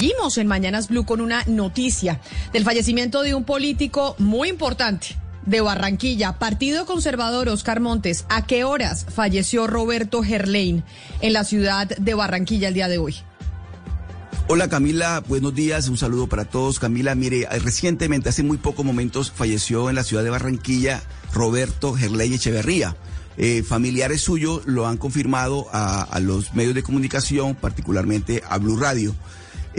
Seguimos en Mañanas Blue con una noticia del fallecimiento de un político muy importante de Barranquilla, Partido Conservador Oscar Montes. ¿A qué horas falleció Roberto Gerlain en la ciudad de Barranquilla el día de hoy? Hola Camila, buenos días, un saludo para todos. Camila, mire, recientemente, hace muy pocos momentos, falleció en la ciudad de Barranquilla Roberto Gerlain Echeverría. Eh, familiares suyos lo han confirmado a los medios de comunicación, particularmente a Blue Radio.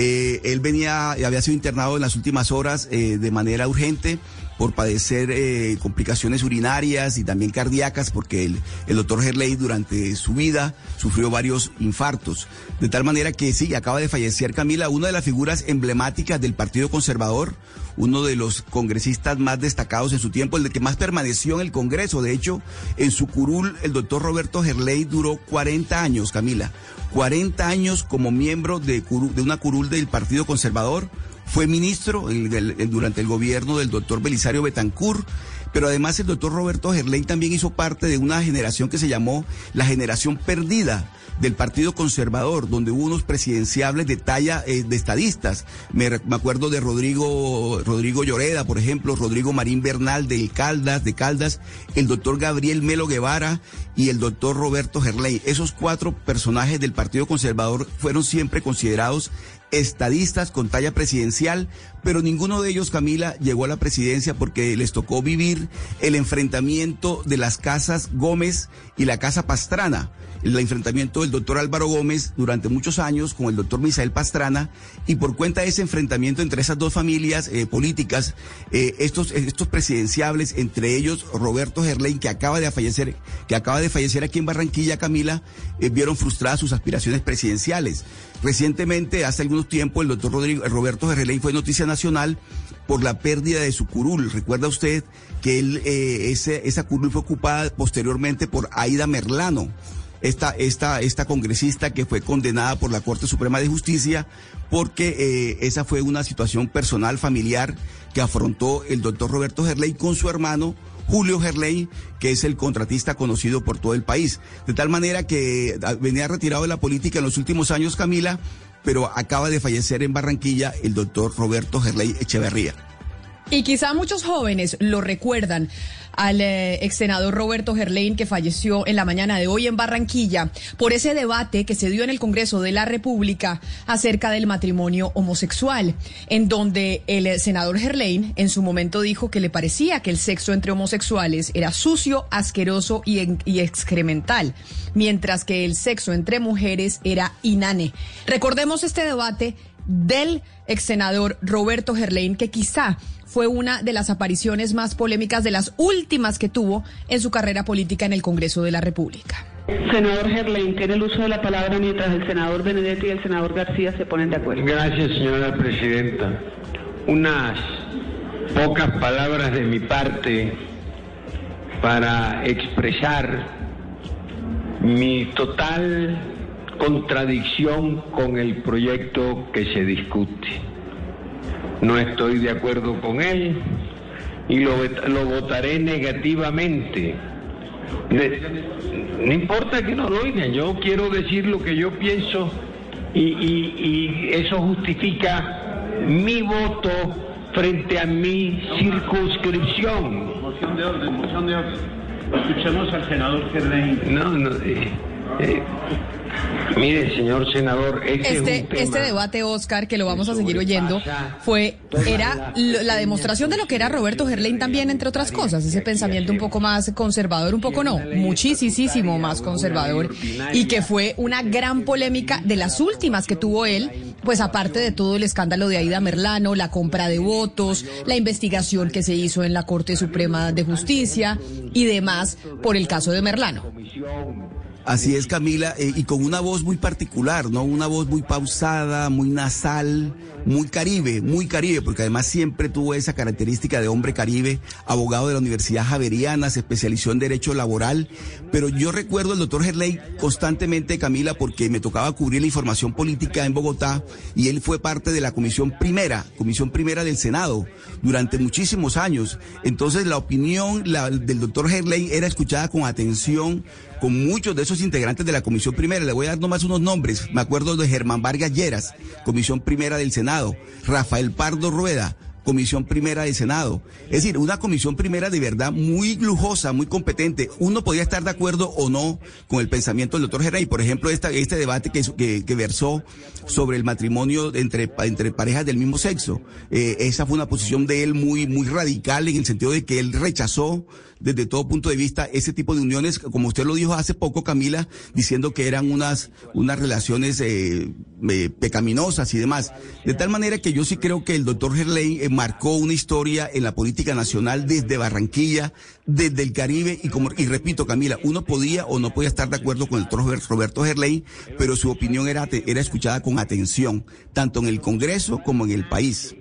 Eh, él venía, había sido internado en las últimas horas eh, de manera urgente por padecer eh, complicaciones urinarias y también cardíacas, porque el, doctor Gerley durante su vida sufrió varios infartos. De tal manera que sí, acaba de fallecer Camila, una de las figuras emblemáticas del Partido Conservador, uno de los congresistas más destacados en su tiempo, el de que más permaneció en el Congreso. De hecho, en su curul, el doctor Roberto Gerley duró 40 años, Camila. 40 años como miembro de una curul del Partido Conservador. Fue ministro durante el gobierno del doctor Belisario Betancourt pero además el doctor Roberto Gerley también hizo parte de una generación que se llamó la generación perdida del Partido Conservador, donde hubo unos presidenciables de talla eh, de estadistas. Me, acuerdo de Rodrigo, Rodrigo Lloreda, por ejemplo, Rodrigo Marín Bernal de Caldas, de Caldas, el doctor Gabriel Melo Guevara y el doctor Roberto Gerley. Esos cuatro personajes del Partido Conservador fueron siempre considerados estadistas con talla presidencial, pero ninguno de ellos, Camila, llegó a la presidencia porque les tocó vivir el enfrentamiento de las casas Gómez y la casa Pastrana el enfrentamiento del doctor Álvaro Gómez durante muchos años con el doctor Misael Pastrana y por cuenta de ese enfrentamiento entre esas dos familias eh, políticas, eh, estos, estos entre ellos Roberto Gerlain, que acaba de fallecer, que acaba de fallecer aquí en Barranquilla, Camila, eh, vieron frustradas sus aspiraciones presidenciales. Recientemente, hace algunos tiempos, el doctor Roberto Gerlain fue noticia nacional por la pérdida de su curul. Recuerda usted que ese, esa curul fue ocupada posteriormente por Aida Merlano esta, esta, esta congresista que fue condenada por la Corte Suprema de Justicia porque eh, esa fue una situación personal, familiar, que afrontó el doctor Roberto Gerley con su hermano Julio Gerley, que es el contratista conocido por todo el país. De tal manera que ah, venía retirado de la política en los últimos años, Camila, pero acaba de fallecer en Barranquilla el doctor Roberto Gerley Echeverría. Y quizá muchos jóvenes lo recuerdan al eh, ex senador Roberto Gerlain, que falleció en la mañana de hoy en Barranquilla, por ese debate que se dio en el Congreso de la República acerca del matrimonio homosexual, en donde el senador Gerlain en su momento dijo que le parecía que el sexo entre homosexuales era sucio, asqueroso y excremental, mientras que el sexo entre mujeres era inane. Recordemos este debate del ex senador Roberto Gerlain, que quizá fue una de las apariciones más polémicas de las últimas que tuvo en su carrera política en el Congreso de la República. Senador Gerlain, tiene el uso de la palabra mientras el senador Benedetti y el senador García se ponen de acuerdo. Gracias, señora presidenta. Unas pocas palabras de mi parte para expresar mi total contradicción con el proyecto que se discute no estoy de acuerdo con él y lo, lo votaré negativamente. no importa que no lo oigan, yo quiero decir lo que yo pienso y, y, eso justifica mi voto frente a mi circunscripción. Moción de orden, moción de orden. Escuchemos al senador Gerlain. No, no. Eh, eh, Mire, señor senador, este, este debate, Oscar, que lo vamos a seguir oyendo, fue era la demostración de lo que era Roberto Gerlain también, entre otras cosas, ese pensamiento un poco más conservador, un poco no, muchísimo más conservador, y que fue una gran polémica de las últimas que tuvo él, pues aparte de todo el escándalo de Aida Merlano, la compra de votos, la investigación que se hizo en la Corte Suprema de Justicia y demás por el caso de Merlano. Así es, Camila, eh, y con una voz muy particular, ¿no? Una voz muy pausada, muy nasal, muy caribe, muy caribe, porque además siempre tuvo esa característica de hombre caribe, abogado de la Universidad Javeriana, se especializó en Derecho Laboral, pero yo recuerdo al doctor Gerley constantemente, Camila, porque me tocaba cubrir la información política en Bogotá y él fue parte de la Comisión Primera, Comisión Primera del Senado, durante muchísimos años. Entonces la opinión del doctor Gerley era escuchada con atención con muchos de esos integrantes de la Comisión Primera. Le voy a dar nomás unos nombres. Me acuerdo de Germán Vargas Lleras, Comisión Primera del Senado, Rafael Pardo Rueda, comisión primera del Senado. Es decir, una comisión primera de verdad muy lujosa, muy competente. Uno podía estar de acuerdo o no con el pensamiento del doctor Geray. Por ejemplo, esta, este debate que, que, versó sobre el matrimonio entre, entre parejas del mismo sexo. Eh, esa fue una posición de él muy, muy radical en el sentido de que él rechazó desde todo punto de vista ese tipo de uniones, como usted lo dijo hace poco, Camila, diciendo que eran unas, unas relaciones eh, eh, pecaminosas y demás. De tal manera que yo sí creo que el doctor Gerley eh, marcó una historia en la política nacional desde Barranquilla, desde el Caribe, y como, y repito, Camila, uno podía o no podía estar de acuerdo con el doctor Roberto Gerley, pero su opinión era, era escuchada con atención, tanto en el Congreso como en el país.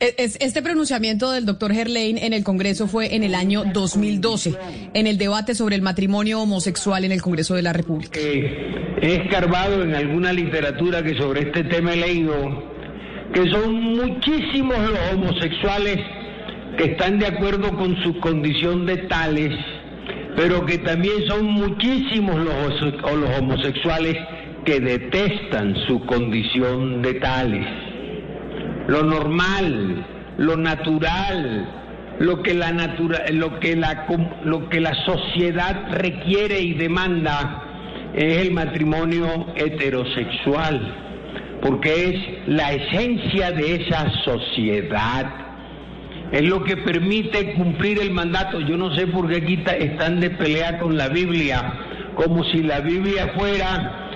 Este pronunciamiento del doctor Gerlain en el Congreso fue en el año 2012, en el debate sobre el matrimonio homosexual en el Congreso de la República. he escarbado en alguna literatura que sobre este tema he leído que son muchísimos los homosexuales que están de acuerdo con su condición de tales, pero que también son muchísimos los, homosexuales que detestan su condición de tales. Lo normal, lo natural, lo que la natura, lo que la lo que la sociedad requiere y demanda es el matrimonio heterosexual, porque es la esencia de esa sociedad. Es lo que permite cumplir el mandato. Yo no sé por qué aquí están de pelea con la Biblia, como si la Biblia fuera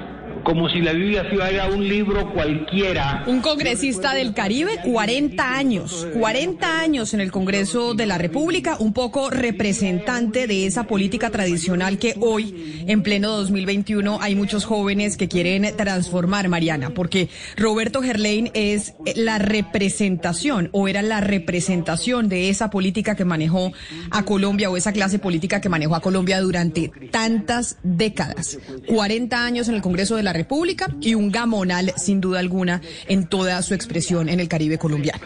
como si la Biblia fuera un libro cualquiera. Un congresista del Caribe, 40 años, 40 años en el Congreso de la República, un poco representante de esa política tradicional que hoy, en pleno 2021, hay muchos jóvenes que quieren transformar, Mariana, porque Roberto Gerlain es la representación o era la representación de esa política que manejó a Colombia o esa clase política que manejó a Colombia durante tantas décadas. 40 años en el Congreso de la República y un gamonal, sin duda alguna, en toda su expresión en el Caribe colombiano.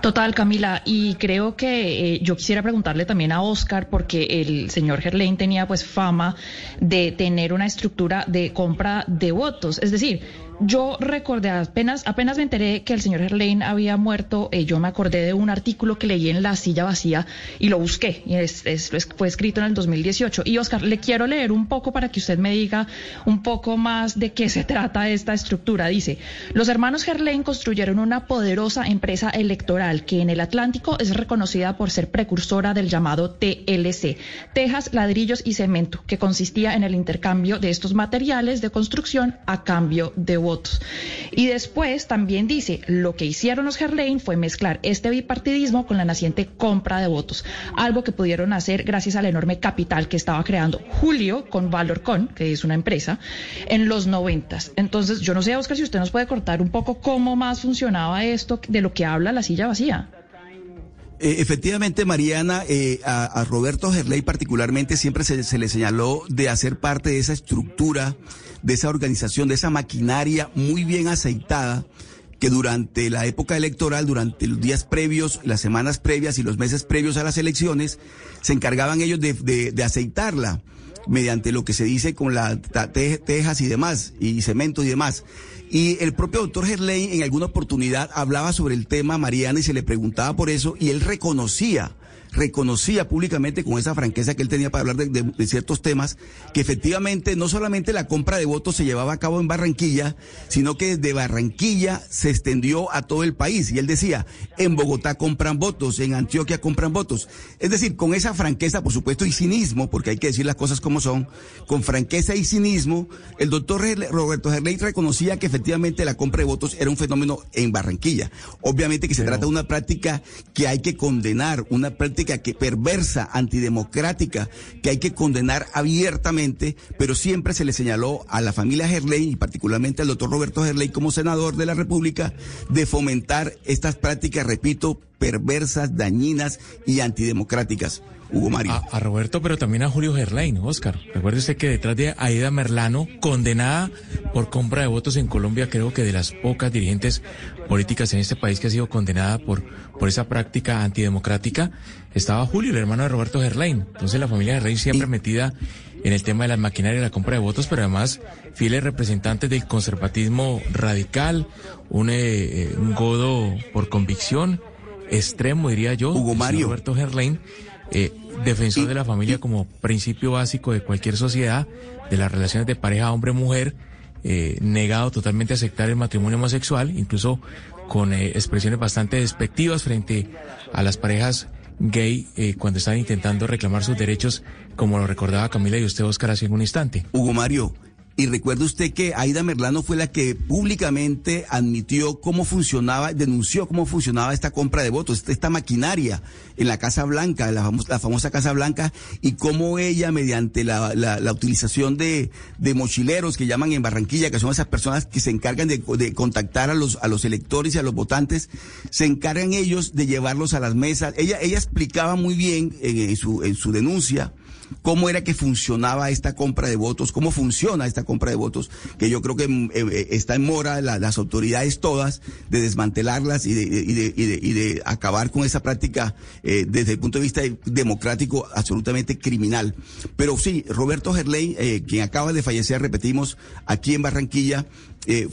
Total, Camila, y creo que eh, yo quisiera preguntarle también a Oscar, porque el señor Gerlain tenía pues fama de tener una estructura de compra de votos, es decir, yo recordé, apenas, apenas me enteré que el señor Herlein había muerto, eh, yo me acordé de un artículo que leí en La Silla Vacía y lo busqué. Y fue escrito en el 2018. Y Oscar, le quiero leer un poco para que usted me diga un poco más de qué se trata esta estructura. Dice, los hermanos Herlein construyeron una poderosa empresa electoral que en el Atlántico es reconocida por ser precursora del llamado TLC, Tejas, Ladrillos y Cemento, que consistía en el intercambio de estos materiales de construcción a cambio de votos. Y después también dice, lo que hicieron los Gerlain fue mezclar este bipartidismo con la naciente compra de votos, algo que pudieron hacer gracias al enorme capital que estaba creando Julio con Valorcon, que es una empresa, en los noventas. Entonces, yo no sé, Oscar, si usted nos puede cortar un poco cómo más funcionaba esto de lo que habla la silla vacía. Eh, efectivamente, Mariana, eh, a, Roberto Gerley particularmente siempre se, le señaló de hacer parte de esa estructura de esa organización, de esa maquinaria muy bien aceitada que durante la época electoral, durante los días previos, las semanas previas y los meses previos a las elecciones, se encargaban ellos de, de, aceitarla mediante lo que se dice con las tejas y demás, y cemento y demás. Y el propio doctor Gerley en alguna oportunidad hablaba sobre el tema Mariana y se le preguntaba por eso y él reconocía reconocía públicamente con esa franqueza que él tenía para hablar de, ciertos temas, que efectivamente no solamente la compra de votos se llevaba a cabo en Barranquilla, sino que desde Barranquilla se extendió a todo el país. Y él decía, en Bogotá compran votos, en Antioquia compran votos. Es decir, con esa franqueza, por supuesto, y cinismo, porque hay que decir las cosas como son, con franqueza y cinismo, el doctor Roberto Gerley reconocía que efectivamente la compra de votos era un fenómeno en Barranquilla. Obviamente que se trata de una práctica que hay que condenar, una práctica Que perversa, antidemocrática, que hay que condenar abiertamente, pero siempre se le señaló a la familia Gerley y particularmente al doctor Roberto Gerley como senador de la República de fomentar estas prácticas, repito, perversas, dañinas y antidemocráticas. Hugo Mario. A, Roberto, pero también a Julio Gerlain, Oscar. Recuerde usted que detrás de Aida Merlano, condenada por compra de votos en Colombia, creo que de las pocas dirigentes políticas en este país que ha sido condenada por, por esa práctica antidemocrática, estaba Julio, el hermano de Roberto Gerlain. Entonces la familia Gerlain siempre metida en el tema de las maquinarias y la compra de votos, pero además fieles representantes del conservatismo radical, un, eh, un godo por convicción extremo, diría yo, Hugo Mario. Roberto Gerlain eh, defensor de la familia como principio básico de cualquier sociedad, de las relaciones de pareja hombre-mujer, eh, negado totalmente a aceptar el matrimonio homosexual, incluso con eh, expresiones bastante despectivas frente a las parejas gay eh, cuando están intentando reclamar sus derechos, como lo recordaba Camila y usted, Oscar, hace un instante. Hugo Mario, y recuerde usted que Aida Merlano fue la que públicamente admitió cómo funcionaba, denunció cómo funcionaba esta compra de votos, esta maquinaria en la Casa Blanca, la famosa, Casa Blanca, y cómo ella, mediante la, utilización de, mochileros que llaman en Barranquilla, que son esas personas que se encargan de, contactar a los, a los electores y a los votantes, se encargan ellos de llevarlos a las mesas. Ella, ella explicaba muy bien en su, en su denuncia cómo era que funcionaba esta compra de votos, cómo funciona esta compra de votos, que yo creo que mm, eh, eh, está en mora las autoridades todas de desmantelarlas y de, y de, y de, acabar con esa práctica eh, desde el punto de vista democrático absolutamente criminal. Pero sí, Roberto Gerley, quien acaba de fallecer, repetimos, aquí en Barranquilla,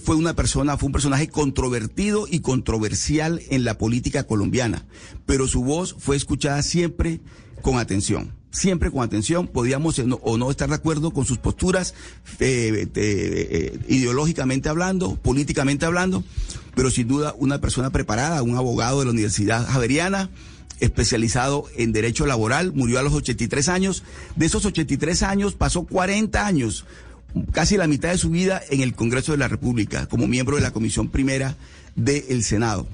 fue una persona, fue un personaje controvertido y controversial en la política colombiana, pero su voz fue escuchada siempre con atención siempre con atención, podíamos o no estar de acuerdo con sus posturas eh, eh, ideológicamente hablando, políticamente hablando, pero sin duda una persona preparada, un abogado de la Universidad Javeriana, especializado en derecho laboral, murió a los 83 años. De esos 83 años pasó 40 años, casi la mitad de su vida en el Congreso de la República, como miembro de la Comisión Primera del Senado.